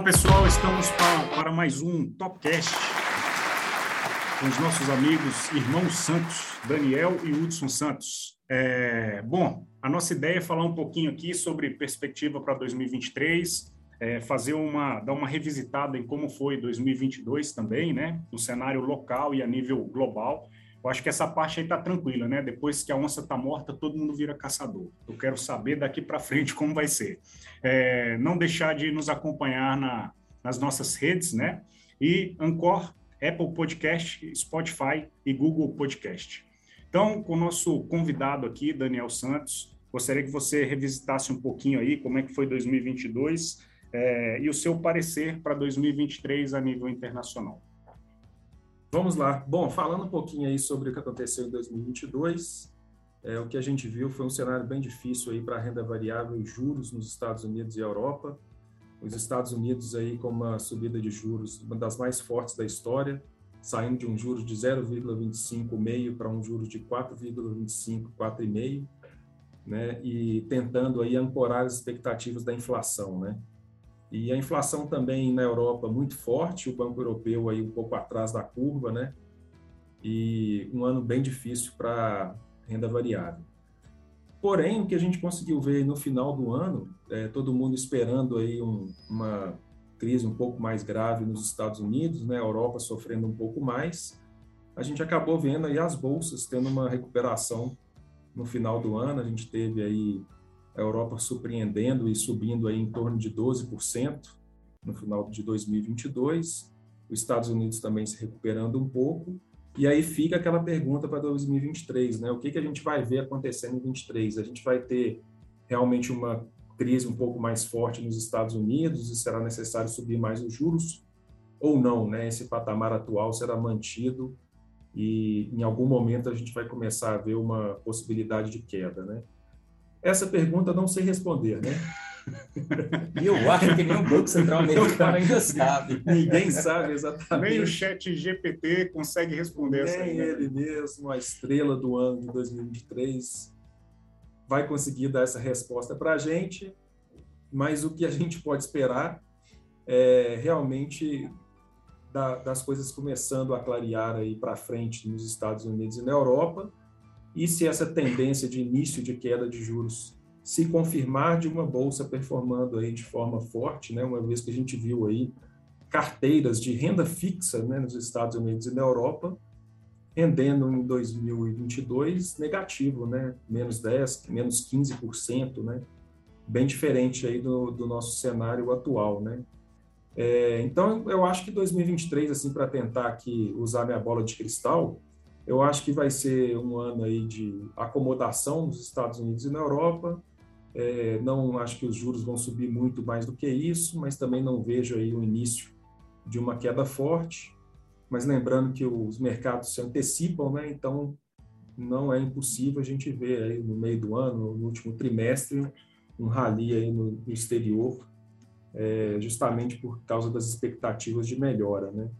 Olá pessoal, estamos para, para mais um Topcast com os nossos amigos irmãos Santos, Daniel e Hudson Santos. É, bom, a nossa ideia é falar um pouquinho aqui sobre perspectiva para 2023, é, fazer uma, dar uma revisitada em como foi 2022 também, né, no cenário local e a nível global. Eu acho que essa parte aí está tranquila, né? Depois que a onça está morta, todo mundo vira caçador. Eu quero saber daqui para frente como vai ser. É, não deixar de nos acompanhar na, nas nossas redes, né? E Ancor, Apple Podcast, Spotify e Google Podcast. Então, com o nosso convidado aqui, Daniel Santos, gostaria que você revisitasse um pouquinho aí como é que foi 2022 é, e o seu parecer para 2023 a nível internacional. Vamos lá. Bom, falando um pouquinho aí sobre o que aconteceu em 2022, é, o que a gente viu foi um cenário bem difícil aí para a renda variável e juros nos Estados Unidos e Europa. Os Estados Unidos aí com uma subida de juros, uma das mais fortes da história, saindo de um juros de 0,25 para um juros de 4,25, 4,5, né? E tentando aí ancorar as expectativas da inflação, né? E a inflação também na Europa muito forte, o Banco Europeu aí um pouco atrás da curva, né? E um ano bem difícil para renda variável. Porém, o que a gente conseguiu ver no final do ano, é, todo mundo esperando aí um, uma crise um pouco mais grave nos Estados Unidos, né? A Europa sofrendo um pouco mais. A gente acabou vendo aí as bolsas tendo uma recuperação no final do ano. A gente teve aí a Europa surpreendendo e subindo aí em torno de 12% no final de 2022, os Estados Unidos também se recuperando um pouco, e aí fica aquela pergunta para 2023, né? O que, que a gente vai ver acontecendo em 2023? A gente vai ter realmente uma crise um pouco mais forte nos Estados Unidos e será necessário subir mais os juros ou não, né? Esse patamar atual será mantido e em algum momento a gente vai começar a ver uma possibilidade de queda, né? Essa pergunta não sei responder, né? E eu acho que nem o Banco Central americano ainda sabe. Ninguém sabe exatamente. Nem o chat GPT consegue responder Nem essa Nem ele mesmo, a estrela do ano de 2023, vai conseguir dar essa resposta para a gente, mas o que a gente pode esperar é realmente das coisas começando a clarear aí para frente nos Estados Unidos e na Europa, e se essa tendência de início de queda de juros se confirmar de uma bolsa performando aí de forma forte, né, uma vez que a gente viu aí carteiras de renda fixa né, nos Estados Unidos e na Europa rendendo em 2022 negativo, né, menos 10, menos 15%, né, bem diferente aí do, do nosso cenário atual, né. É, então, eu acho que 2023, assim, para tentar aqui usar minha bola de cristal, eu acho que vai ser um ano aí de acomodação nos Estados Unidos e na Europa. É, não acho que os juros vão subir muito mais do que isso, mas também não vejo aí o início de uma queda forte. Mas lembrando que os mercados se antecipam, né? Então não é impossível a gente ver aí no meio do ano, no último trimestre, um rally aí no, exterior, é, justamente por causa das expectativas de melhora, né?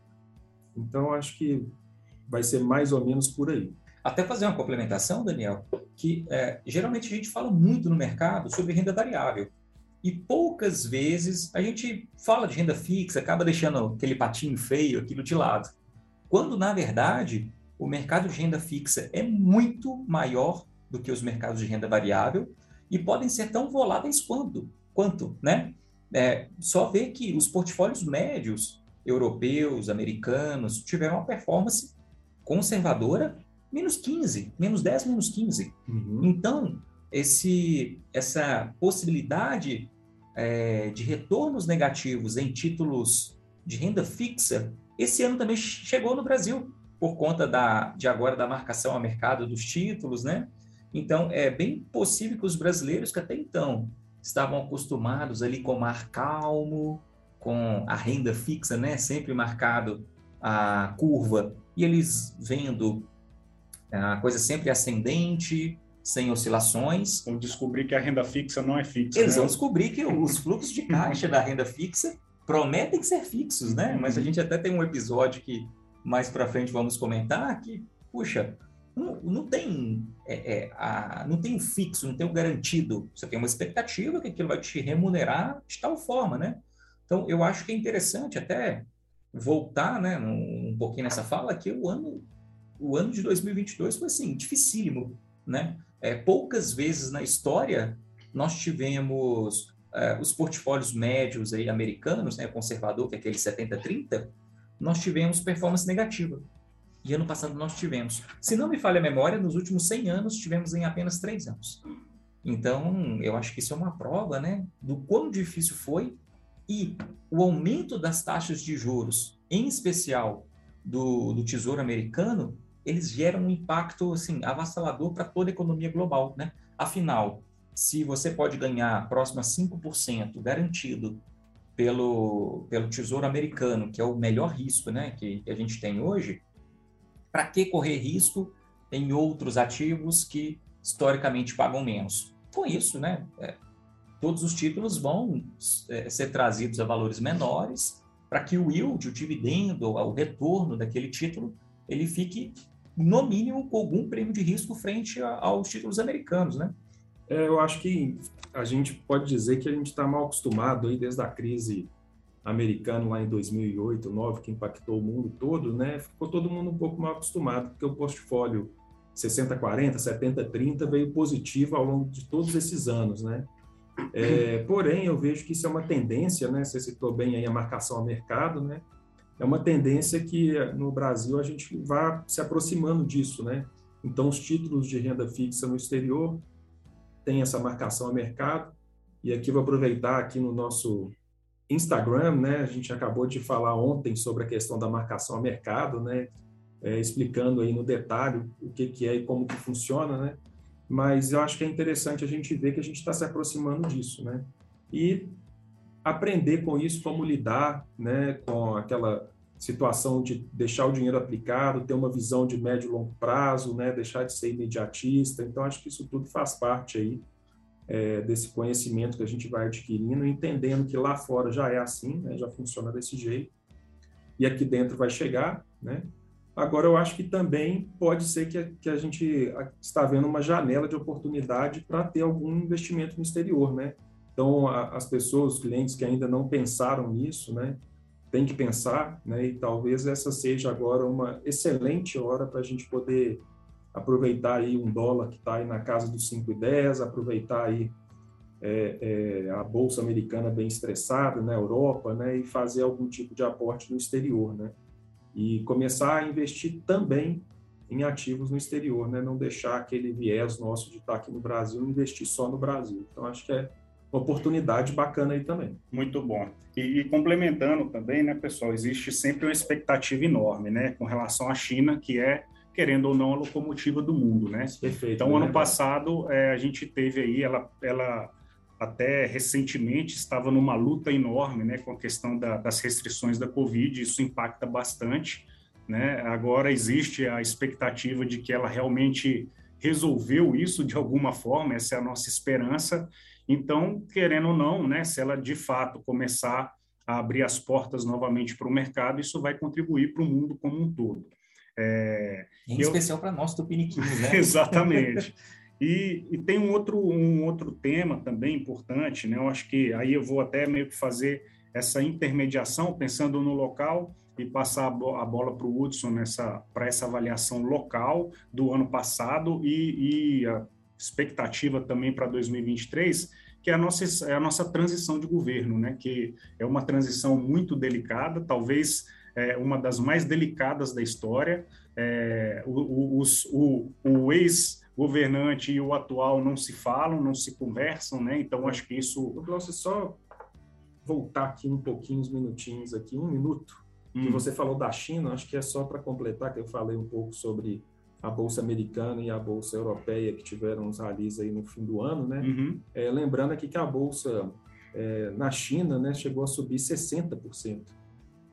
Então acho que vai ser mais ou menos por aí. Até fazer uma complementação, Daniel, que é, geralmente a gente fala muito no mercado sobre renda variável. E poucas vezes a gente fala de renda fixa, acaba deixando aquele patinho feio, aquilo de lado. Quando, na verdade, o mercado de renda fixa é muito maior do que os mercados de renda variável e podem ser tão voláteis quanto, quanto né? É, só ver que os portfólios médios europeus, americanos, tiveram uma performance conservadora, menos 15, menos 10, menos 15. Uhum. Então, esse, essa possibilidade é, de retornos negativos em títulos de renda fixa, esse ano também chegou no Brasil, por conta da, de agora da marcação a mercado dos títulos, né? Então, é bem possível que os brasileiros que até então estavam acostumados ali com o mar calmo, com a renda fixa, né? Sempre marcado a curva e eles vendo a coisa sempre ascendente, sem oscilações. Vão descobrir que a renda fixa não é fixa. Eles né? vão descobrir que os fluxos de caixa da renda fixa prometem ser fixos, né? Mas a gente até tem um episódio que mais para frente vamos comentar que, puxa, não, não tem é, é, a, não tem um fixo, não tem um garantido. Você tem uma expectativa que aquilo vai te remunerar de tal forma, né? Então, eu acho que é interessante até voltar, né, um, um pouquinho nessa fala, que o ano, o ano de 2022 foi, assim, dificílimo, né? É, poucas vezes na história nós tivemos é, os portfólios médios aí americanos, né, conservador, que é aquele 70-30, nós tivemos performance negativa. E ano passado nós tivemos. Se não me falha a memória, nos últimos 100 anos tivemos em apenas 3 anos. Então, eu acho que isso é uma prova, né, do quão difícil foi e o aumento das taxas de juros, em especial do, do Tesouro Americano, eles geram um impacto assim avassalador para toda a economia global, né? Afinal, se você pode ganhar próximo a 5% garantido pelo, pelo Tesouro Americano, que é o melhor risco né, que, que a gente tem hoje, para que correr risco em outros ativos que historicamente pagam menos? Com isso, né, é, todos os títulos vão é, ser trazidos a valores menores para que o yield, o dividendo, o retorno daquele título, ele fique, no mínimo, com algum prêmio de risco frente a, aos títulos americanos, né? É, eu acho que a gente pode dizer que a gente está mal acostumado aí desde a crise americana lá em 2008, 2009, que impactou o mundo todo, né? Ficou todo mundo um pouco mal acostumado, porque o portfólio 60-40, 70-30 veio positivo ao longo de todos esses anos, né? É, porém, eu vejo que isso é uma tendência, né? Você citou bem aí a marcação ao mercado, né? É uma tendência que no Brasil a gente vai se aproximando disso, né? Então, os títulos de renda fixa no exterior tem essa marcação a mercado. E aqui vou aproveitar aqui no nosso Instagram, né? A gente acabou de falar ontem sobre a questão da marcação a mercado, né? É, explicando aí no detalhe o que, que é e como que funciona, né? Mas eu acho que é interessante a gente ver que a gente está se aproximando disso, né? E aprender com isso, como lidar, né? Com aquela situação de deixar o dinheiro aplicado, ter uma visão de médio e longo prazo, né, deixar de ser imediatista. Então, acho que isso tudo faz parte aí é, desse conhecimento que a gente vai adquirindo, entendendo que lá fora já é assim, né, já funciona desse jeito, e aqui dentro vai chegar, né? Agora, eu acho que também pode ser que a, que a gente está vendo uma janela de oportunidade para ter algum investimento no exterior, né? Então, a, as pessoas, os clientes que ainda não pensaram nisso, né? tem que pensar, né? E talvez essa seja agora uma excelente hora para a gente poder aproveitar aí um dólar que está aí na casa dos 5,10, aproveitar aí é, é, a bolsa americana bem estressada na Europa, né? E fazer algum tipo de aporte no exterior, né? E começar a investir também em ativos no exterior, né? Não deixar aquele viés nosso de estar aqui no Brasil e investir só no Brasil. Então acho que é oportunidade bacana aí também. Muito bom. E, e, complementando também, né, pessoal, existe sempre uma expectativa enorme, né, com relação à China, que é querendo ou não a locomotiva do mundo, né? Perfeito. Então, ano passado é, a gente teve aí, ela, ela até recentemente estava numa luta enorme, né, com a questão da, das restrições da Covid. Isso impacta bastante, né? Agora existe a expectativa de que ela realmente resolveu isso de alguma forma. Essa é a nossa esperança então, querendo ou não, né, se ela de fato começar a abrir as portas novamente para o mercado, isso vai contribuir para o mundo como um todo. É, em eu... especial para nós tupiniquins, né? Exatamente. E, e, tem um outro, um outro tema também importante, né? Eu acho que aí eu vou até meio que fazer essa intermediação, pensando no local e passar a, bola para o Hudson nessa para essa avaliação local do ano passado e, e a expectativa também para 2023, que é a nossa, é a nossa transição de governo, né? que é uma transição muito delicada, talvez é, uma das mais delicadas da história. É, o, os, o, o ex-governante e o atual não se falam, não se conversam, né? então acho que isso... Eu posso só voltar aqui um pouquinho, uns minutinhos aqui, um minuto, hum. que você falou da China, acho que é só para completar, que eu falei um pouco sobre a bolsa americana e a bolsa europeia que tiveram os ralis aí no fim do ano, né? Uhum. É, lembrando aqui que a bolsa é, na China, né, chegou a subir 60%.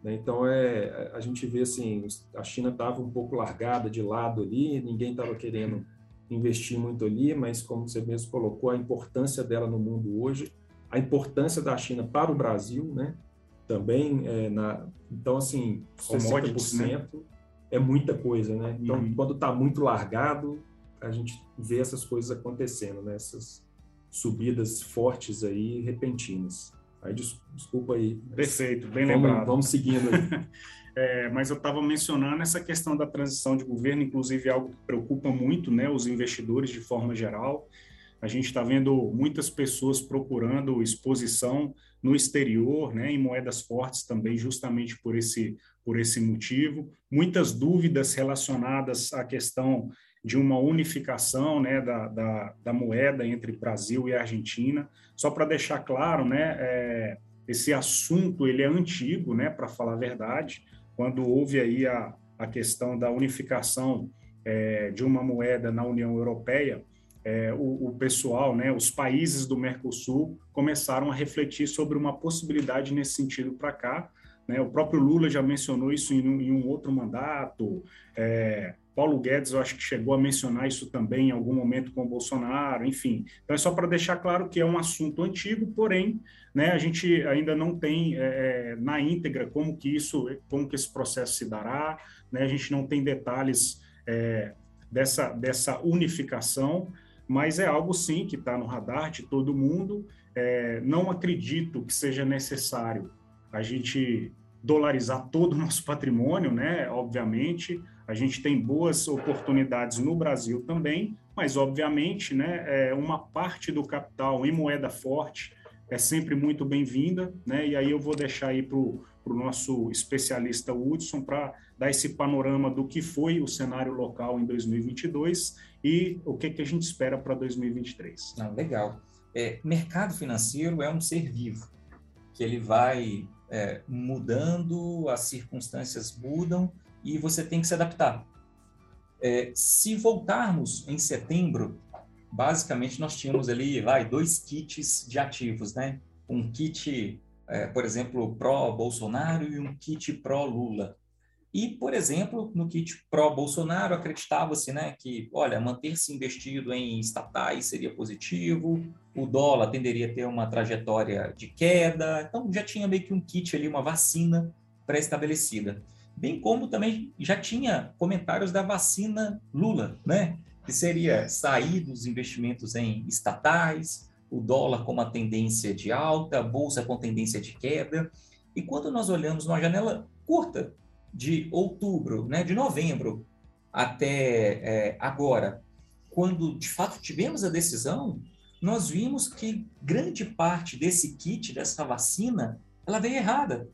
Né? Então é, a gente vê assim, a China estava um pouco largada de lado ali, ninguém estava querendo investir muito ali, mas como você mesmo colocou, a importância dela no mundo hoje, a importância da China para o Brasil, né? Também é, na, então assim, 60%. Né? é muita coisa, né? Então, uhum. quando está muito largado, a gente vê essas coisas acontecendo, né? Essas subidas fortes aí, repentinas. Aí, desculpa aí. Perfeito, bem vamos, lembrado. Vamos seguindo aí. É, mas eu estava mencionando essa questão da transição de governo, inclusive algo que preocupa muito né, os investidores de forma geral. A gente está vendo muitas pessoas procurando exposição no exterior, né, em moedas fortes também, justamente por esse, por esse motivo. Muitas dúvidas relacionadas à questão de uma unificação né, da, da, da moeda entre Brasil e Argentina. Só para deixar claro, né, é, esse assunto ele é antigo, né, para falar a verdade quando houve aí a, a questão da unificação é, de uma moeda na União Europeia, é, o, o, pessoal, né, os países do Mercosul começaram a refletir sobre uma possibilidade nesse sentido para cá. Né? O próprio Lula já mencionou isso em um, em um outro mandato. É, Paulo Guedes, eu acho que chegou a mencionar isso também em algum momento com o Bolsonaro, enfim. Então é só para deixar claro que é um assunto antigo, porém né, a gente ainda não tem é, é, na íntegra como que isso, como que esse processo se dará, né, a gente não tem detalhes é, dessa, dessa unificação, mas é algo sim que está no radar de todo mundo. É, não acredito que seja necessário a gente dolarizar todo o nosso patrimônio, né? Obviamente, a gente tem boas oportunidades no Brasil também, mas obviamente, né? É uma parte do capital em moeda forte é sempre muito bem-vinda, né? E aí eu vou deixar aí para o nosso especialista Hudson para dar esse panorama do que foi o cenário local em 2022 e o que, que a gente espera para 2023. Não, legal. É, mercado financeiro é um ser vivo, que ele vai é, mudando, as circunstâncias mudam e você tem que se adaptar. É, se voltarmos em setembro basicamente nós tínhamos ali, vai, dois kits de ativos, né? Um kit, é, por exemplo, pró-Bolsonaro e um kit pró-Lula. E, por exemplo, no kit pró-Bolsonaro acreditava-se né, que, olha, manter-se investido em estatais seria positivo, o dólar tenderia a ter uma trajetória de queda, então já tinha meio que um kit ali, uma vacina pré-estabelecida. Bem como também já tinha comentários da vacina Lula, né? que seria sair dos investimentos em estatais, o dólar com uma tendência de alta, a bolsa com tendência de queda. E quando nós olhamos numa janela curta, de outubro, né, de novembro até é, agora, quando de fato tivemos a decisão, nós vimos que grande parte desse kit, dessa vacina, ela veio errada.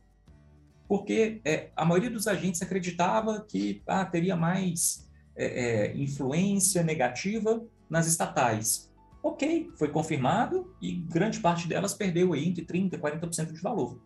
Porque é, a maioria dos agentes acreditava que ah, teria mais é, é, influência negativa nas estatais. Ok, foi confirmado e grande parte delas perdeu aí entre 30% e 40% de valor.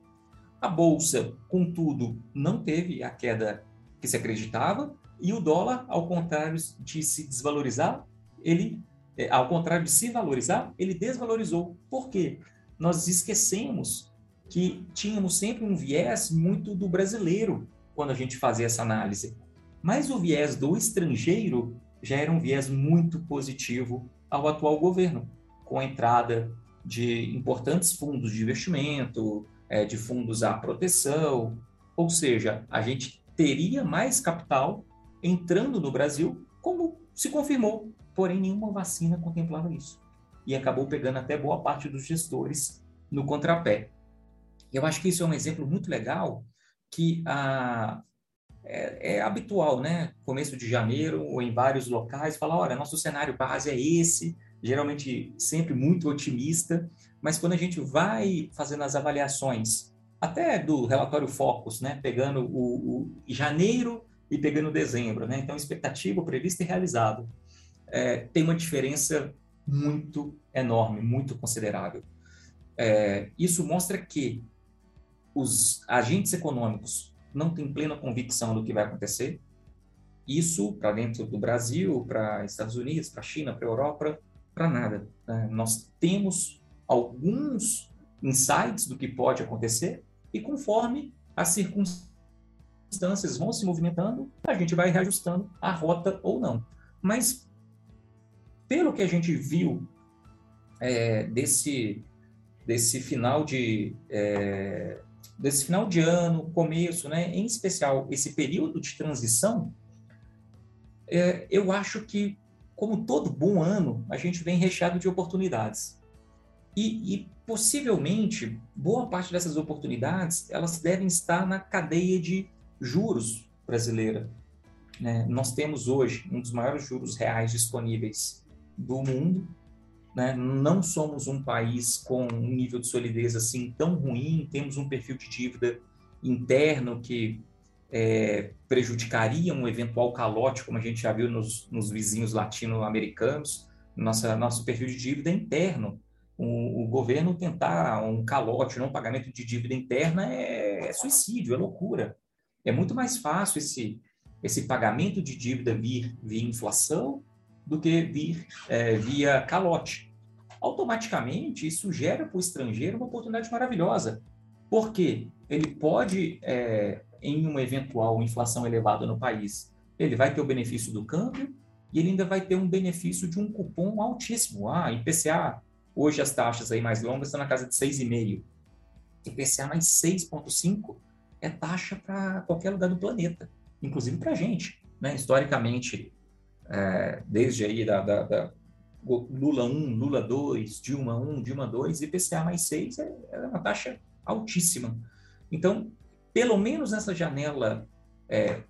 A bolsa, contudo, não teve a queda que se acreditava e o dólar, ao contrário de se desvalorizar, ele, é, ao contrário de se valorizar, ele desvalorizou. Por quê? Nós esquecemos que tínhamos sempre um viés muito do brasileiro quando a gente fazia essa análise. Mas o viés do estrangeiro já era um viés muito positivo ao atual governo, com a entrada de importantes fundos de investimento, é, de fundos à proteção, ou seja, a gente teria mais capital entrando no Brasil, como se confirmou, porém nenhuma vacina contemplava isso. E acabou pegando até boa parte dos gestores no contrapé. Eu acho que isso é um exemplo muito legal que a, é, é, habitual, né? Começo de janeiro ou em vários locais, falar, olha, nosso cenário base é esse, geralmente sempre muito otimista, mas quando a gente vai fazendo as avaliações, até do relatório Focus, né? Pegando o, o janeiro e pegando dezembro, né? Então, expectativa prevista e realizado. É, tem uma diferença muito enorme, muito considerável. É, isso mostra que os agentes econômicos não tem plena convicção do que vai acontecer. Isso para dentro do Brasil, para Estados Unidos, para China, para Europa, para nada. Né? Nós temos alguns insights do que pode acontecer e conforme as circunstâncias vão se movimentando, a gente vai reajustando a rota ou não. Mas pelo que a gente viu é, desse desse final de é, desse final de ano, começo, né, em especial esse período de transição, é, eu acho que, como todo bom ano, a gente vem recheado de oportunidades. E, e, possivelmente, boa parte dessas oportunidades, elas devem estar na cadeia de juros brasileira. Né? Nós temos hoje um dos maiores juros reais disponíveis do mundo. Né? Não somos um país com um nível de solidez assim tão ruim, temos um perfil de dívida interno que é, prejudicaria um eventual calote, como a gente já viu nos, nos vizinhos latino-americanos. Nossa, nosso perfil de dívida interno o, o, governo tentar um calote, não pagamento de dívida interna é, é, suicídio, é loucura. É muito mais fácil esse, esse pagamento de dívida vir via inflação do que vir é, via calote. Automaticamente, isso gera para o estrangeiro uma oportunidade maravilhosa, porque ele pode, é, em uma eventual inflação elevada no país, ele vai ter o benefício do câmbio e ele ainda vai ter um benefício de um cupom altíssimo. Ah, IPCA Hoje as taxas aí mais longas estão na casa de 6,5. IPCA mais 6,5 é taxa para qualquer lugar do planeta, inclusive para a gente. Né? Historicamente, é, desde aí da, da, da, Lula 1, Lula 2, Dilma 1, Dilma 2, IPCA mais 6 é, é uma taxa altíssima. Então, pelo menos nessa janela, é,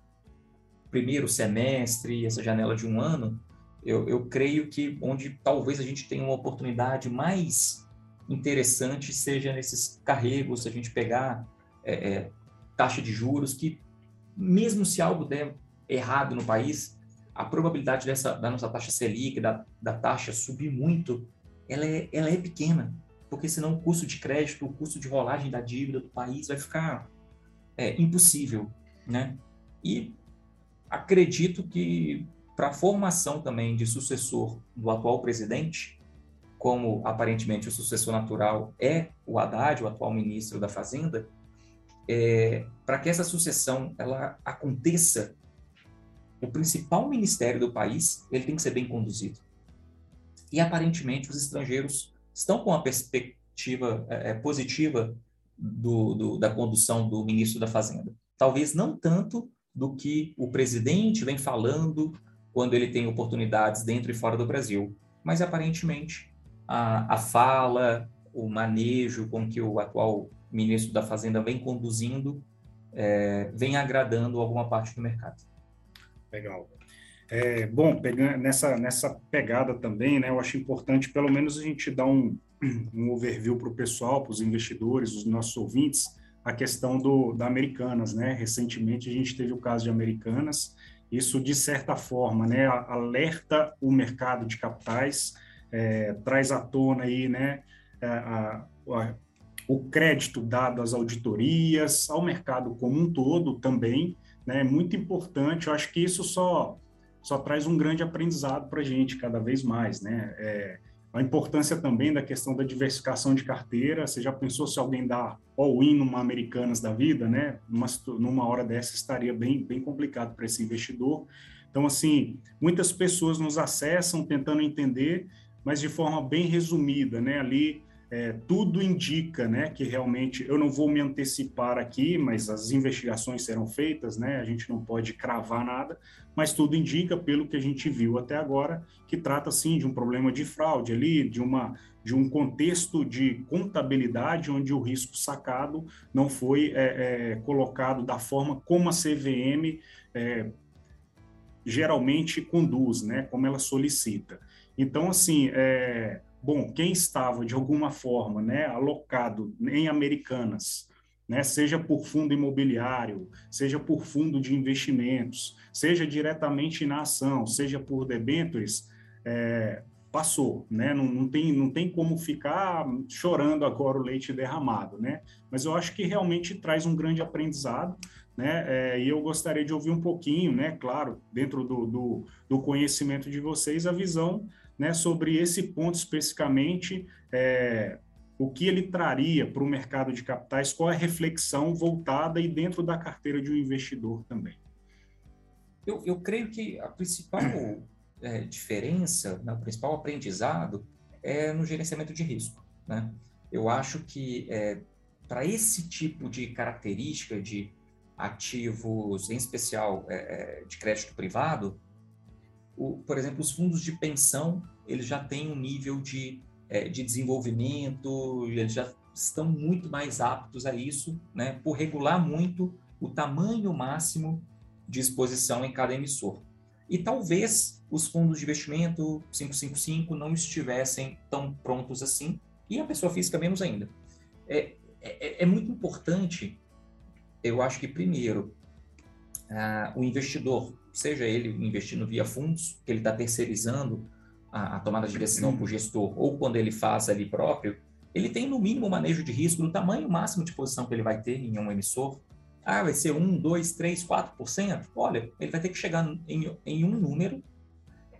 primeiro semestre, essa janela de um ano, eu, eu creio que onde talvez a gente tenha uma oportunidade mais interessante seja nesses carregos, se a gente pegar é, é, taxa de juros, que mesmo se algo der errado no país, a probabilidade dessa, da nossa taxa Selic, da, da taxa subir muito, ela é, ela é pequena, porque senão o custo de crédito, o custo de rolagem da dívida do país vai ficar é, impossível, né? E acredito que para a formação também de sucessor do atual presidente, como aparentemente o sucessor natural é o Haddad, o atual ministro da Fazenda, é, para que essa sucessão ela aconteça, o principal ministério do país ele tem que ser bem conduzido. E aparentemente os estrangeiros estão com uma perspectiva é, é positiva do, do, da condução do ministro da Fazenda. Talvez não tanto do que o presidente vem falando quando ele tem oportunidades dentro e fora do Brasil. Mas aparentemente a, a fala, o manejo com que o atual ministro da Fazenda vem conduzindo é, vem agradando alguma parte do mercado. Legal. É, bom, pegando nessa, nessa pegada também, né, eu acho importante pelo menos a gente dar um, um overview para o pessoal, para os investidores, os nossos ouvintes, a questão do, da Americanas. Né? Recentemente a gente teve o caso de Americanas, isso, de certa forma, né, alerta o mercado de capitais, é, traz à tona aí, né, a, a, o crédito dado às auditorias, ao mercado como um todo também, né, é muito importante. Eu acho que isso só só traz um grande aprendizado para a gente cada vez mais, né? É, a importância também da questão da diversificação de carteira. Você já pensou se alguém dá all-in numa Americanas da vida, né? Numa, numa hora dessa estaria bem, bem complicado para esse investidor. Então, assim, muitas pessoas nos acessam tentando entender, mas de forma bem resumida, né? Ali é, tudo indica né, que realmente, eu não vou me antecipar aqui, mas as investigações serão feitas, né, a gente não pode cravar nada, mas tudo indica, pelo que a gente viu até agora, que trata sim de um problema de fraude ali, de, uma, de um contexto de contabilidade onde o risco sacado não foi é, é, colocado da forma como a CVM é, geralmente conduz, né, como ela solicita. Então, assim, é, Bom, quem estava de alguma forma né, alocado em Americanas, né, seja por fundo imobiliário, seja por fundo de investimentos, seja diretamente na ação, seja por debêntures, é, passou, né? Não, não, tem, não tem como ficar chorando agora o leite derramado, né? Mas eu acho que realmente traz um grande aprendizado, né? É, e eu gostaria de ouvir um pouquinho, né? Claro, dentro do, do, do conhecimento de vocês, a visão né, sobre esse ponto especificamente, é, o que ele traria para o mercado de capitais, qual é a reflexão voltada e dentro da carteira de um investidor também. Eu, eu creio que a principal é, diferença, né, o principal aprendizado é no gerenciamento de risco. Né? Eu acho que é, para esse tipo de característica de ativos, em especial é, é de crédito privado, o, por exemplo, os fundos de pensão, eles já têm um nível de é, de desenvolvimento, eles já estão muito mais aptos a isso, né, por regular muito o tamanho máximo de exposição em cada emissor. E talvez os fundos de investimento 555 não estivessem tão prontos assim, e a pessoa física menos ainda. É, é, é muito importante, eu acho que, primeiro, o investidor, seja ele investindo via fundos, que ele está terceirizando a, a, tomada de decisão para o gestor, ou quando ele faz ali próprio, ele tem no mínimo manejo de risco do tamanho máximo de posição que ele vai ter em um emissor. Ah, vai ser 1, 2, 3, 4%? Olha, ele vai ter que chegar em, em um número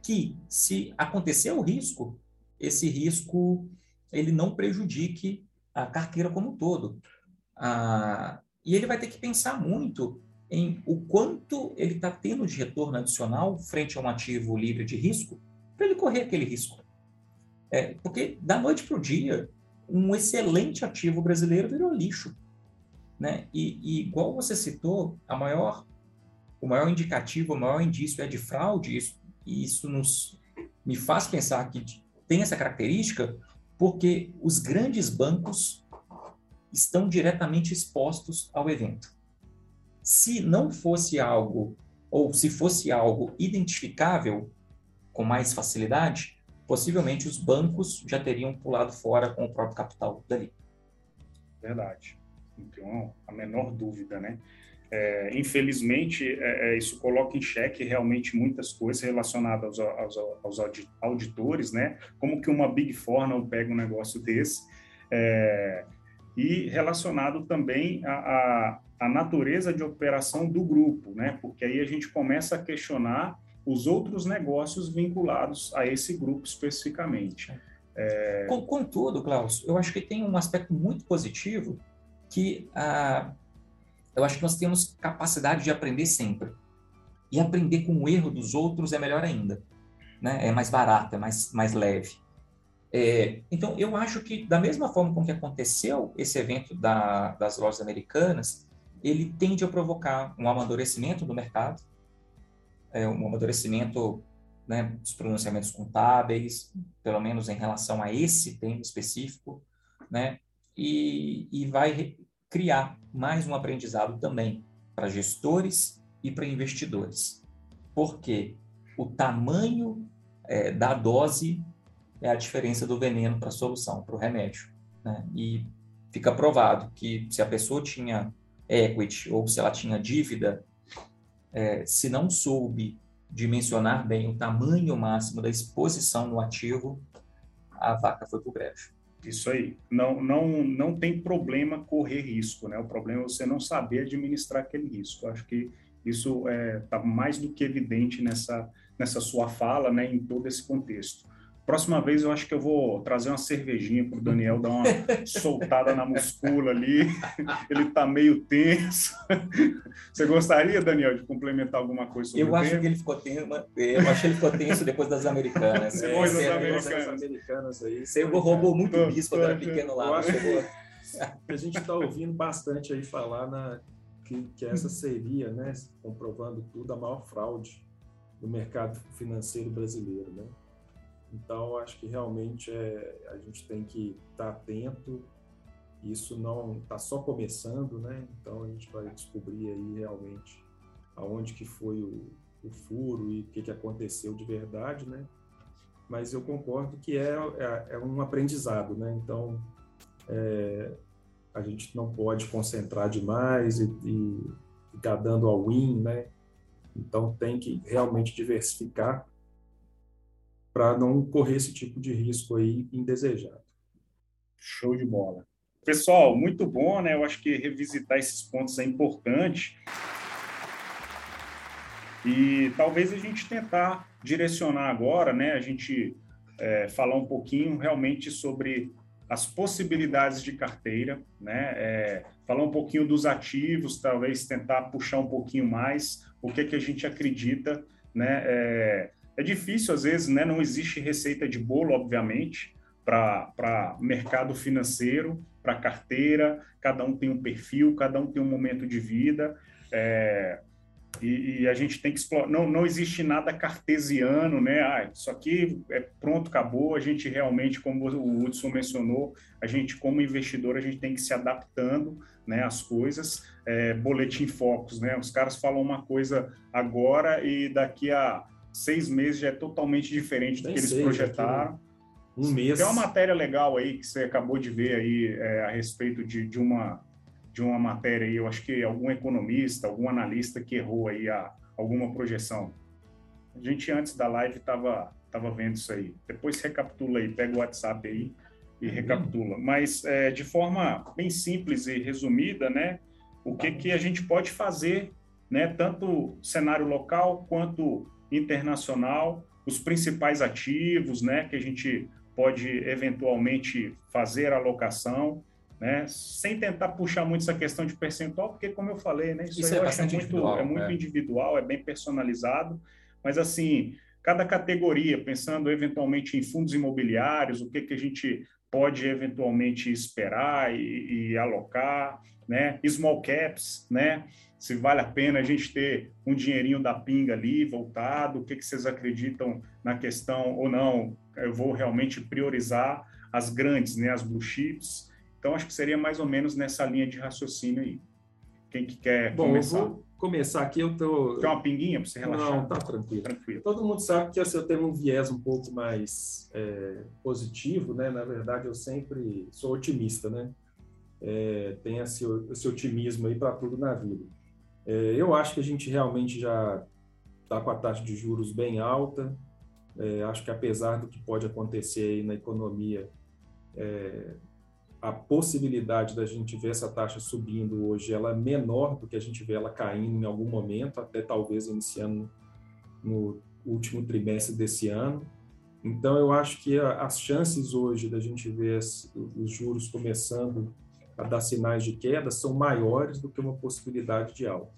que, se acontecer o risco, esse risco ele não prejudique a carteira como um todo. Ah, e ele vai ter que pensar muito em o quanto ele está tendo de retorno adicional frente a um ativo livre de risco para ele correr aquele risco. É, porque da noite para o dia, um excelente ativo brasileiro virou lixo. Né? E, e, igual você citou, a maior, o maior indicativo, o maior indício é de fraude, isso, e isso nos, me faz pensar que tem essa característica porque os grandes bancos estão diretamente expostos ao evento. Se não fosse algo, ou se fosse algo identificável com mais facilidade, possivelmente os bancos já teriam pulado fora com o próprio capital dali. Verdade. Não a menor dúvida, né? É, infelizmente, é, é, isso coloca em xeque realmente muitas coisas relacionadas aos, aos, aos, auditores, né? Como que uma Big Four não pega um negócio desse? É, e relacionado também à, à, natureza de operação do grupo, né? Porque aí a gente começa a questionar os outros negócios vinculados a esse grupo especificamente. É... Contudo, Klaus, eu acho que tem um aspecto muito positivo que ah, eu acho que nós temos capacidade de aprender sempre. E aprender com o erro dos outros é melhor ainda. Né? É mais barato, é mais, mais leve. É, então, eu acho que, da mesma forma com que aconteceu esse evento da, das lojas americanas, ele tende a provocar um amadurecimento do mercado, é, um amadurecimento né, dos pronunciamentos contábeis, pelo menos em relação a esse tema específico, né, e, e vai criar mais um aprendizado também para gestores e para investidores. Porque o tamanho é, da dose é a diferença do veneno para a solução, para o remédio. Né? E fica provado que se a pessoa tinha equity ou se ela tinha dívida, é, se não soube dimensionar bem o tamanho máximo da exposição no ativo, a vaca foi para o brejo. Isso aí. Não, não, não tem problema correr risco, né? O problema é você não saber administrar aquele risco. Acho que isso está é, tá mais do que evidente nessa, nessa sua fala, né, em todo esse contexto. Próxima vez eu acho que eu vou trazer uma cervejinha para o Daniel dar uma soltada na muscula ali. Ele está meio tenso. Você gostaria, Daniel, de complementar alguma coisa sobre eu acho que ele ficou tenso. Eu acho que ele ficou tenso depois das americanas. Depois das americanas. Americanas aí. Você roubou muito tô, bispo quando era pequeno lá. A gente está ouvindo bastante aí falar na, que, que essa seria, né, comprovando tudo, a maior fraude do mercado financeiro brasileiro, né? Então, acho que realmente é, a gente tem que estar tá atento. Isso não está só começando, né? Então, a gente vai descobrir aí realmente aonde que foi o, o furo e o que, que aconteceu de verdade, né? Mas eu concordo que é, é, é um aprendizado, né? Então, é, a gente não pode concentrar demais e, e ficar dando all win, né? Então, tem que realmente diversificar para não correr esse tipo de risco aí indesejado. Show de bola. Pessoal, muito bom, né? Eu acho que revisitar esses pontos é importante. E talvez a gente tentar direcionar agora, né? A gente é, falar um pouquinho realmente sobre as possibilidades de carteira, né? É, falar um pouquinho dos ativos, talvez tentar puxar um pouquinho mais o que, que a gente acredita, né? É, é difícil, às vezes, né? não existe receita de bolo, obviamente, para mercado financeiro, para carteira, cada um tem um perfil, cada um tem um momento de vida. É, E, e, a gente tem que explorar. Não, não existe nada cartesiano, né? Ah, isso aqui é pronto, acabou. A gente realmente, como o Hudson mencionou, a gente, como investidor, a gente tem que se adaptando né, às coisas. É, boletim focos, né? Os caras falam uma coisa agora e daqui a seis meses já é totalmente diferente do que eles projetaram. Um mês. Tem uma matéria legal aí que você acabou de ver aí é, a respeito de, de uma de uma matéria aí, eu acho que algum economista, algum analista que errou aí a, alguma projeção. A gente antes da live estava tava vendo isso aí. Depois recapitula aí, pega o WhatsApp aí e uhum. recapitula. Mas é, de forma bem simples e resumida, né? O que que a gente pode fazer, né? Tanto cenário local quanto internacional, os principais ativos, né? Que a gente pode eventualmente fazer alocação né? Sem tentar puxar muito essa questão de percentual, porque como eu falei, né? Isso, isso é, bastante muito, individual, é muito é. individual, é bem personalizado, mas assim, cada categoria, pensando eventualmente em fundos imobiliários, o que que a gente pode eventualmente esperar e, e alocar, né? Small caps, né? Se vale a pena a gente ter um dinheirinho da pinga ali voltado, o que que vocês acreditam na questão ou não? Eu vou realmente priorizar as grandes, né? As blue chips, então, acho que seria mais ou menos nessa linha de raciocínio aí. Quem que quer Bom, começar? Eu vou começar aqui, eu tô... Quer uma pinguinha para você relaxar? Não, tá tranquilo. tranquilo. Todo mundo sabe que assim, eu tenho um viés um pouco mais é, positivo, né? Na verdade, eu sempre sou otimista, né? É, tem esse, esse otimismo aí para tudo na vida. É, eu acho que a gente realmente já está com a taxa de juros bem alta. É, acho que apesar do que pode acontecer na economia, é, a possibilidade da gente ver essa taxa subindo hoje ela é menor do que a gente vê ela caindo em algum momento, até talvez iniciando no último trimestre desse ano. Então, eu acho que as chances hoje da gente ver os juros começando a dar sinais de queda são maiores do que uma possibilidade de alta.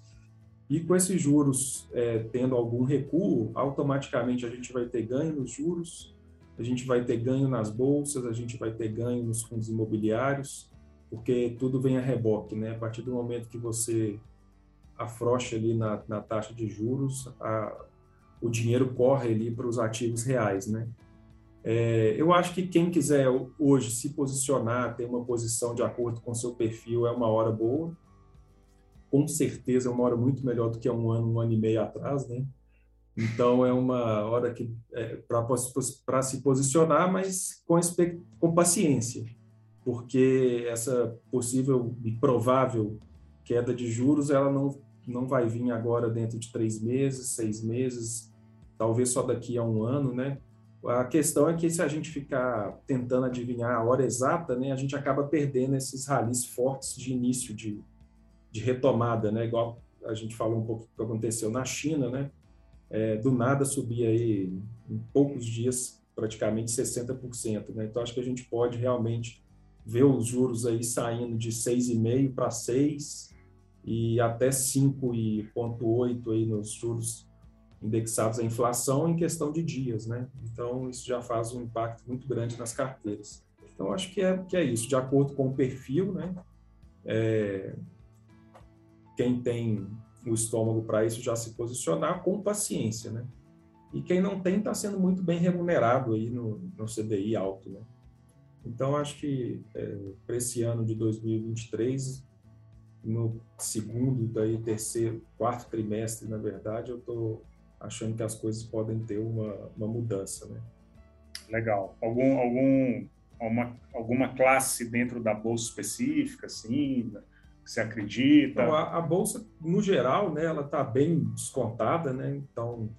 E com esses juros é, tendo algum recuo, automaticamente a gente vai ter ganho nos juros, a gente vai ter ganho nas bolsas, a gente vai ter ganho nos fundos imobiliários, porque tudo vem a reboque, né? A partir do momento que você afrouxa ali na, na taxa de juros, a, o dinheiro corre ali para os ativos reais, né? É, eu acho que quem quiser hoje se posicionar, ter uma posição de acordo com seu perfil, é uma hora boa. Com certeza é uma hora muito melhor do que um ano, um ano e meio atrás, né? Então é uma hora que é, para se posicionar, mas com, com paciência, porque essa possível e provável queda de juros ela não não vai vir agora dentro de três meses, seis meses, talvez só daqui a um ano, né? A questão é que se a gente ficar tentando adivinhar a hora exata, né, a gente acaba perdendo esses ralis fortes de início de, de retomada, né? Igual a gente falou um pouco do que aconteceu na China, né? é, do nada subir aí em poucos dias praticamente 60%. Né? Então acho que a gente pode realmente ver os juros aí saindo de 6,5 para 6 e até 5,8 aí nos juros indexados à inflação em questão de dias, né? Então isso já faz um impacto muito grande nas carteiras. Então acho que é que é isso, de acordo com o perfil, né? É, quem tem o estômago para isso já se posicionar com paciência, né? E quem não tem está sendo muito bem remunerado aí no, no CDI alto, né? Então acho que é, para esse ano de 2023, no segundo, daí terceiro, quarto trimestre, na verdade, eu estou achando que as coisas podem ter uma, uma mudança, né? Legal. Algum, algum, alguma, alguma classe dentro da bolsa específica, assim, você acredita? Então, a, a, bolsa, no geral, né, ela está bem descontada, né? Então,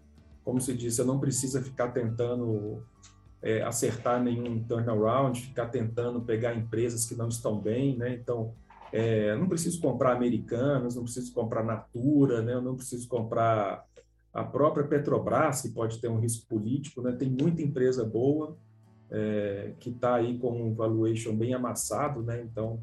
como se disse, você não precisa ficar tentando é, acertar nenhum turnaround, ficar tentando pegar empresas que não estão bem, né? Então, é, não preciso comprar americanas, não preciso comprar Natura, né? Eu não preciso comprar a própria Petrobras, que pode ter um risco político, né? Tem muita empresa boa é, que está aí com um valuation bem amassado, né? Então,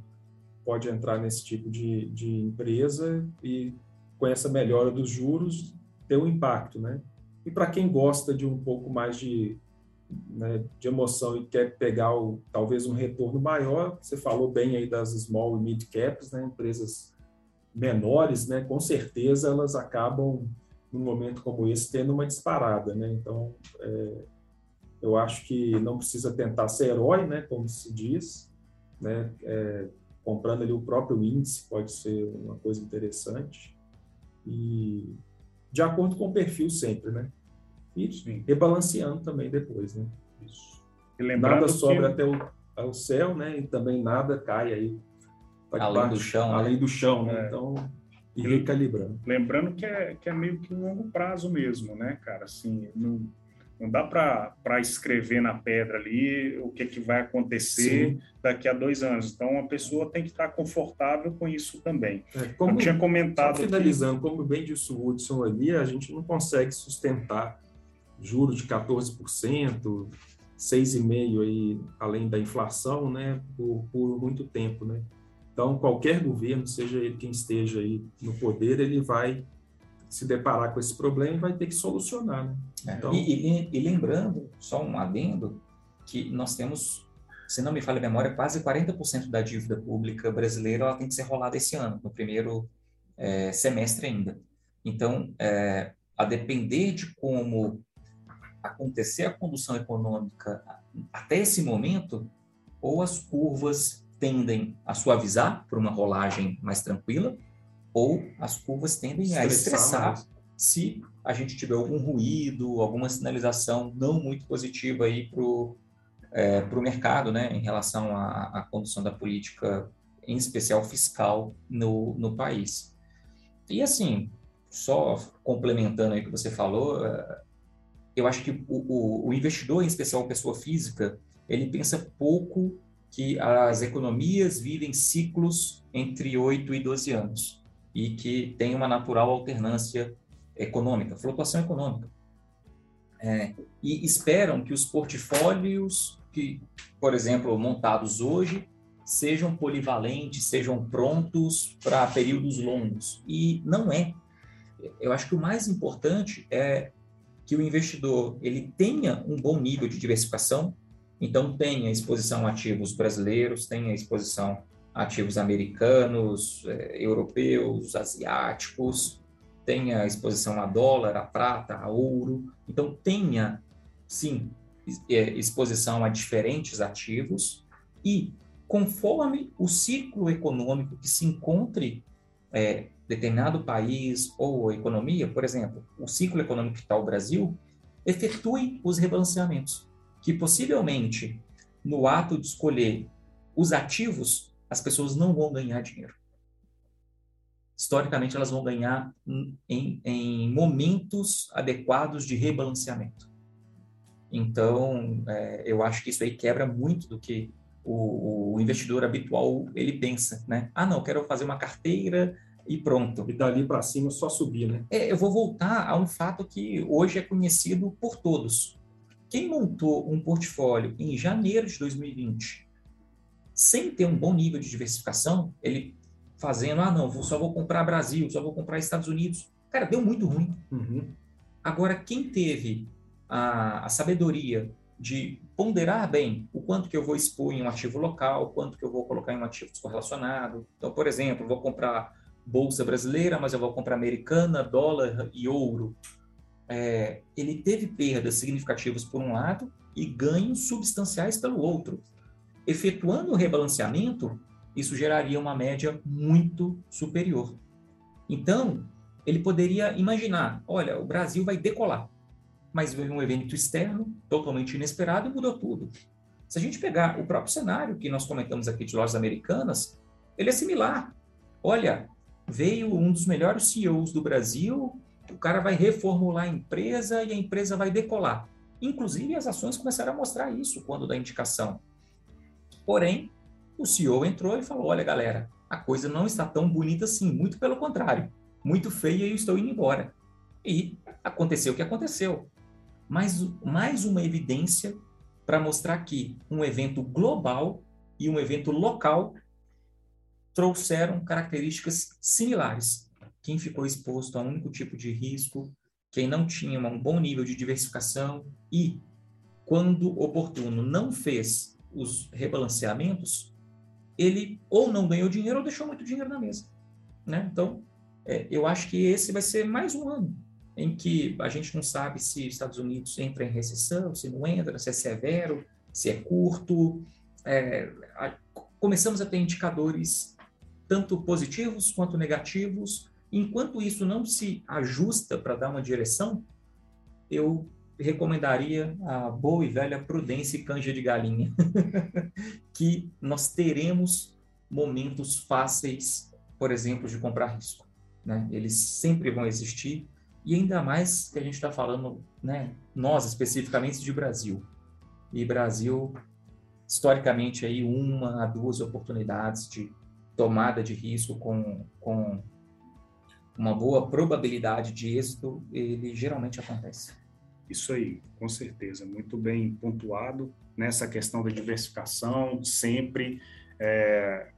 pode entrar nesse tipo de, de empresa e, com essa melhora dos juros, ter um impacto, né? E para quem gosta de um pouco mais de, né, de emoção e quer pegar o, talvez um retorno maior, você falou bem aí das small e mid caps, né? Empresas menores, né, com certeza elas acabam, num momento como esse, tendo uma disparada. Né? Então, é, eu acho que não precisa tentar ser herói, né, como se diz, né, é, comprando ali o próprio índice pode ser uma coisa interessante e de acordo com o perfil sempre, né? E Sim. rebalanceando também depois, né? Isso. nada sobe que... até o ao céu, né? E também nada cai aí além do chão, né? além né? do chão, né? É. Então e recalibrando. Lembrando que é, que é meio que um longo prazo mesmo, né, cara? Assim, não, não dá para escrever na pedra ali o que, que vai acontecer Sim. daqui a dois anos. Então, a pessoa tem que estar confortável com isso também. É, como, Eu tinha comentado. Finalizando, que... como bem disse o Hudson ali, a gente não consegue sustentar juros de 14%, 6,5% aí, além da inflação, né, por, por muito tempo, né? Então, qualquer governo, seja ele quem esteja aí no poder, ele vai se deparar com esse problema e vai ter que solucionar, né? É, então... E, e, e, lembrando, só um adendo, que nós temos, se não me falha a memória, quase 40% da dívida pública brasileira ela tem que ser rolada esse ano, no primeiro é, semestre ainda. Então, é, a depender de como acontecer a condução econômica até esse momento, ou as curvas tendem a suavizar por uma rolagem mais tranquila, ou as curvas tendem a estressar se a gente tiver algum ruído, alguma sinalização não muito positiva aí para o é, mercado, né, em relação à, à, condução da política, em especial fiscal, no, no país. E assim, só complementando aí o que você falou, eu acho que o, o, o investidor, em especial pessoa física, ele pensa pouco que as economias vivem ciclos entre 8 e 12 anos e que tem uma natural alternância econômica, flutuação econômica. É, e esperam que os portfólios que, por exemplo, montados hoje, sejam polivalentes, sejam prontos para períodos longos. E não é. Eu acho que o mais importante é que o investidor ele tenha um bom nível de diversificação, então tenha exposição a ativos brasileiros, tenha exposição ativos americanos, eh, europeus, asiáticos, tenha exposição a dólar, a prata, a ouro, então tenha sim eh, exposição a diferentes ativos e conforme o ciclo econômico que se encontre é, determinado país ou economia, por exemplo, o ciclo econômico que está o Brasil, efetue os rebalanceamentos, que possivelmente no ato de escolher os ativos, as pessoas não vão ganhar dinheiro. Historicamente, elas vão ganhar em, em momentos adequados de rebalanceamento. Então, é, eu acho que isso aí quebra muito do que o, o, investidor habitual ele pensa, né? Ah, não, quero fazer uma carteira e pronto. E dali para cima só subir, né? É, eu vou voltar a um fato que hoje é conhecido por todos. Quem montou um portfólio em janeiro de 2020 sem ter um bom nível de diversificação, ele fazendo, ah, não, só vou comprar Brasil, só vou comprar Estados Unidos. Cara, deu muito ruim. Uhum. Agora, quem teve a, a, sabedoria de ponderar bem o quanto que eu vou expor em um ativo local, quanto que eu vou colocar em um ativo descorrelacionado. Então, por exemplo, vou comprar bolsa brasileira, mas eu vou comprar americana, dólar e ouro. É, ele teve perdas significativas por um lado e ganhos substanciais pelo outro. Efetuando o rebalanceamento, isso geraria uma média muito superior. Então, ele poderia imaginar: olha, o Brasil vai decolar, mas veio um evento externo totalmente inesperado e mudou tudo. Se a gente pegar o próprio cenário que nós comentamos aqui de lojas americanas, ele é similar. Olha, veio um dos melhores CEOs do Brasil, o cara vai reformular a empresa e a empresa vai decolar. Inclusive, as ações começaram a mostrar isso quando da indicação. Porém, o CEO entrou e falou: olha, galera, a coisa não está tão bonita assim, muito pelo contrário, muito feia e eu estou indo embora. E aconteceu o que aconteceu. Mas mais uma evidência para mostrar que um evento global e um evento local trouxeram características similares. Quem ficou exposto a um único tipo de risco, quem não tinha um bom nível de diversificação e, quando oportuno, não fez os rebalanceamentos, ele ou não ganhou dinheiro ou deixou muito dinheiro na mesa. Né? Então, é, eu acho que esse vai ser mais um ano em que a gente não sabe se os Estados Unidos entra em recessão, se não entra, se é severo, se é curto. É, a, começamos a ter indicadores tanto positivos quanto negativos. Enquanto isso não se ajusta para dar uma direção, eu recomendaria a boa e velha prudência e canja de galinha, que nós teremos momentos fáceis, por exemplo, de comprar risco. Né? Eles sempre vão existir, e ainda mais que a gente está falando, né, nós especificamente de Brasil. E Brasil, historicamente, aí uma a duas oportunidades de tomada de risco com, com uma boa probabilidade de êxito, ele geralmente acontece. Isso aí, com certeza, muito bem pontuado nessa questão da diversificação, sempre. É,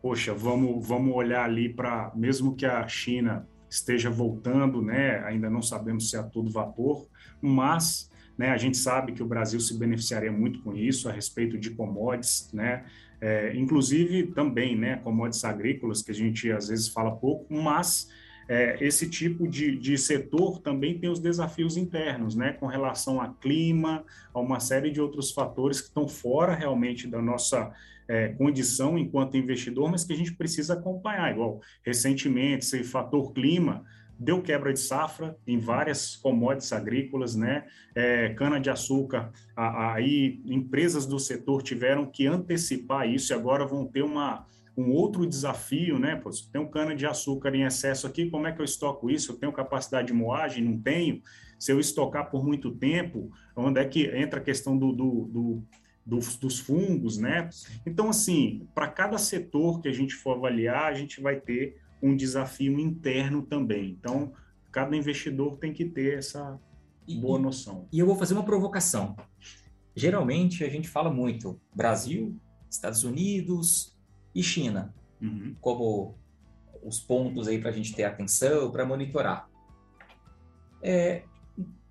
poxa, vamos, vamos olhar ali para, mesmo que a China esteja voltando, né, ainda não sabemos se é a todo vapor, mas né, a gente sabe que o Brasil se beneficiaria muito com isso a respeito de commodities, né, é, inclusive também, né, commodities agrícolas, que a gente às vezes fala pouco, mas é, esse tipo de, de setor também tem os desafios internos, né, com relação a clima, a uma série de outros fatores que estão fora realmente da nossa é, condição enquanto investidor, mas que a gente precisa acompanhar. Igual recentemente, esse fator clima deu quebra de safra em várias commodities agrícolas, né? É, cana de açúcar, aí empresas do setor tiveram que antecipar isso e agora vão ter uma um outro desafio, né? Pô, se tem um cana de açúcar em excesso aqui, como é que eu estoco isso? Eu tenho capacidade de moagem? Não tenho? Se eu estocar por muito tempo, onde é que entra a questão do, do, do dos, dos, fungos, né? Então, assim, para cada setor que a gente for avaliar, a gente vai ter um desafio interno também. Então, cada investidor tem que ter essa boa noção. E eu vou fazer uma provocação. Geralmente a gente fala muito Brasil, Estados Unidos, e China, uhum. como os pontos aí para a gente ter atenção, para monitorar. É,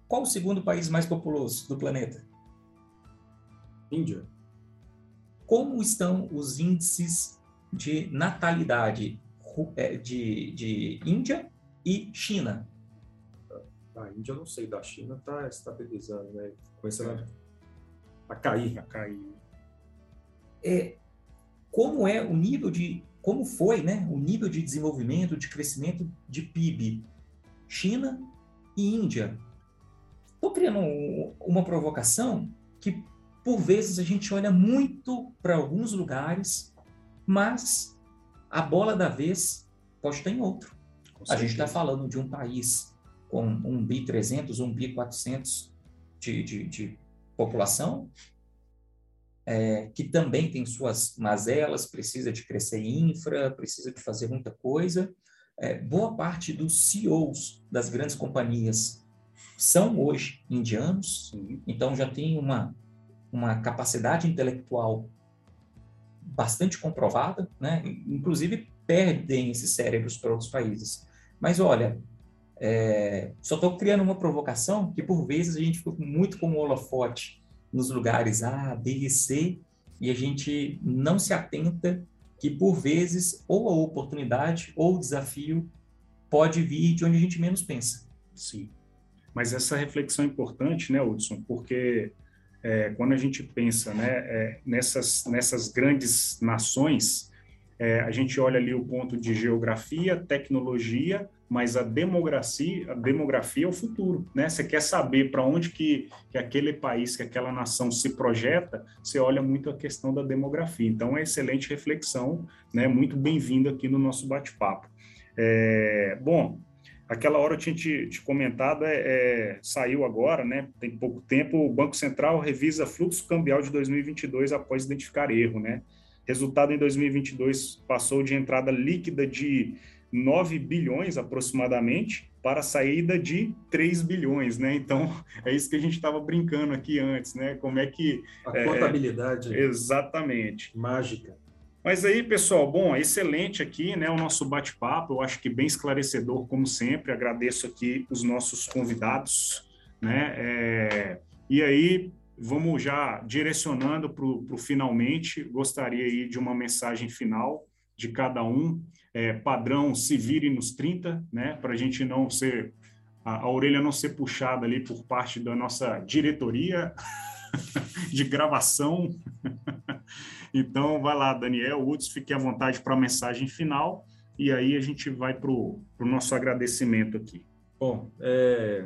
qual o segundo país mais populoso do planeta? Índia. Como estão os índices de natalidade é, de, de Índia e China? A Índia eu não sei, da China está estabilizando, né? Começando a cair. A cair. É, como é o nível de como foi, né, o nível de desenvolvimento, de crescimento de PIB China e Índia. Estou criando uma provocação que por vezes a gente olha muito para alguns lugares, mas a bola da vez pode estar em outro. A gente está falando de um país com um bi 300, um bi 400 de, de, de população, é, que também tem suas mazelas, precisa de crescer infra, precisa de fazer muita coisa. É, boa parte dos CEOs das grandes companhias são hoje indianos, então já tem uma, uma capacidade intelectual bastante comprovada, né? inclusive perdem esses cérebros para outros países. Mas olha, é, só estou criando uma provocação que por vezes a gente fica muito como holofote nos lugares A, B C, e a gente não se atenta que, por vezes, ou a oportunidade ou o desafio pode vir de onde a gente menos pensa. Sim. Mas essa reflexão é importante, né, Hudson? Porque é, quando a gente pensa né, é, nessas, nessas grandes nações, é, a gente olha ali o ponto de geografia, tecnologia mas a demografia, a demografia é o futuro, né? Você quer saber para onde que, que aquele país, que aquela nação se projeta, você olha muito a questão da demografia. Então, é excelente reflexão, né? Muito bem-vindo aqui no nosso bate-papo. É, bom, aquela hora eu tinha te, te comentado, é, é, saiu agora, né? Tem pouco tempo, o Banco Central revisa fluxo cambial de 2022 após identificar erro, né? Resultado em 2022 passou de entrada líquida de 9 bilhões aproximadamente para a saída de 3 bilhões, né? Então, é isso que a gente estava brincando aqui antes, né? Como é que... A é, contabilidade. Exatamente. Mágica. Mas aí, pessoal, bom, excelente aqui, né, o nosso bate-papo, eu acho que bem esclarecedor, como sempre, agradeço aqui os nossos convidados, né, é, e aí, vamos já direcionando para o finalmente, gostaria aí de uma mensagem final de cada um. É, padrão se vire nos 30, né? Para a gente não ser a, a, orelha não ser puxada ali por parte da nossa diretoria de gravação. então, vai lá, Daniel, Uds, fique à vontade para a mensagem final e aí a gente vai para o nosso agradecimento aqui. Bom, é,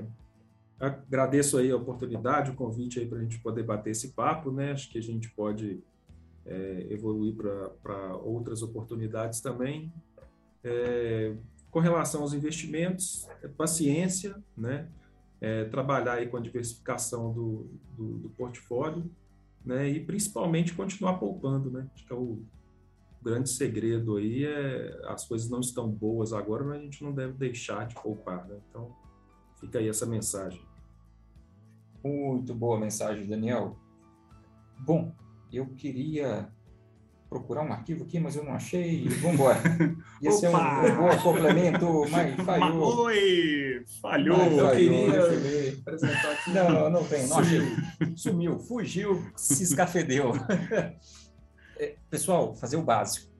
agradeço aí a oportunidade, o convite aí para a gente poder bater esse papo, né? Acho que a gente pode é, evoluir para outras oportunidades também. É, com relação aos investimentos, é paciência, né? É, trabalhar aí com a diversificação do, do, do, portfólio, né? E principalmente continuar poupando, né? Acho que é o grande segredo aí é as coisas não estão boas agora, mas a gente não deve deixar de poupar, né? Então fica aí essa mensagem. Muito boa mensagem, Daniel. Bom, eu queria procurar um arquivo aqui, mas eu não achei. Vamos embora. Ia ser um, um bom complemento, mas falhou. Oi, falhou. Mas eu queria apresentar aqui. Não, não tem, não achei. Sumiu, fugiu, se escafedeu. É, pessoal, fazer o básico.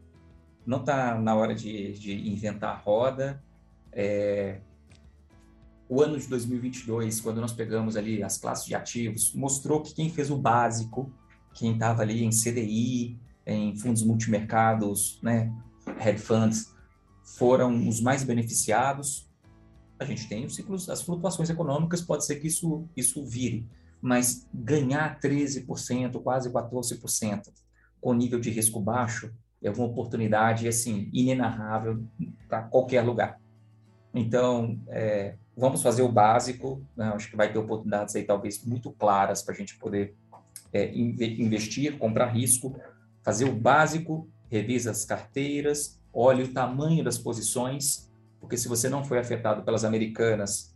Não está na hora de, de inventar a roda. É, o ano de 2022, quando nós pegamos ali as classes de ativos, mostrou que quem fez o básico, quem estava ali em CDI, em fundos multimercados, né, hedge funds, foram os mais beneficiados. A gente tem os ciclos, as flutuações econômicas, pode ser que isso, isso vire, mas ganhar 13%, quase 14%, com nível de risco baixo, é uma oportunidade, assim, inenarrável para qualquer lugar. Então, é, vamos fazer o básico, né? acho que vai ter oportunidades aí talvez muito claras para a gente poder é, investir, comprar risco, fazer o básico, revisa as carteiras, olhe o tamanho das posições, porque se você não foi afetado pelas americanas,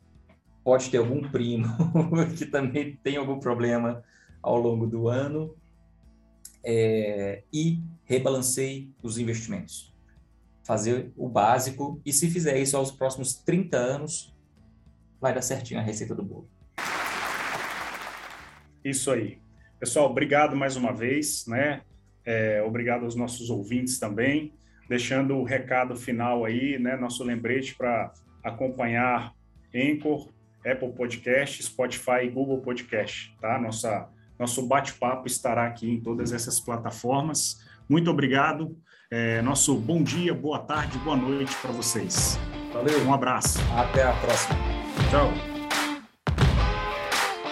pode ter algum primo que também tem algum problema ao longo do ano, é, e rebalanceie os investimentos. Fazer o básico, e se fizer isso aos próximos 30 anos, vai dar certinho a receita do bolo. Isso aí. Pessoal, obrigado mais uma vez, né? É, obrigado aos nossos ouvintes também, deixando o recado final aí, né? Nosso lembrete para acompanhar Anchor, Apple Podcast, Spotify e Google Podcast, tá? Nossa, nosso bate-papo estará aqui em todas essas plataformas. Muito obrigado. É, nosso bom dia, boa tarde, boa noite para vocês. Valeu. Um abraço. Até a próxima. Tchau.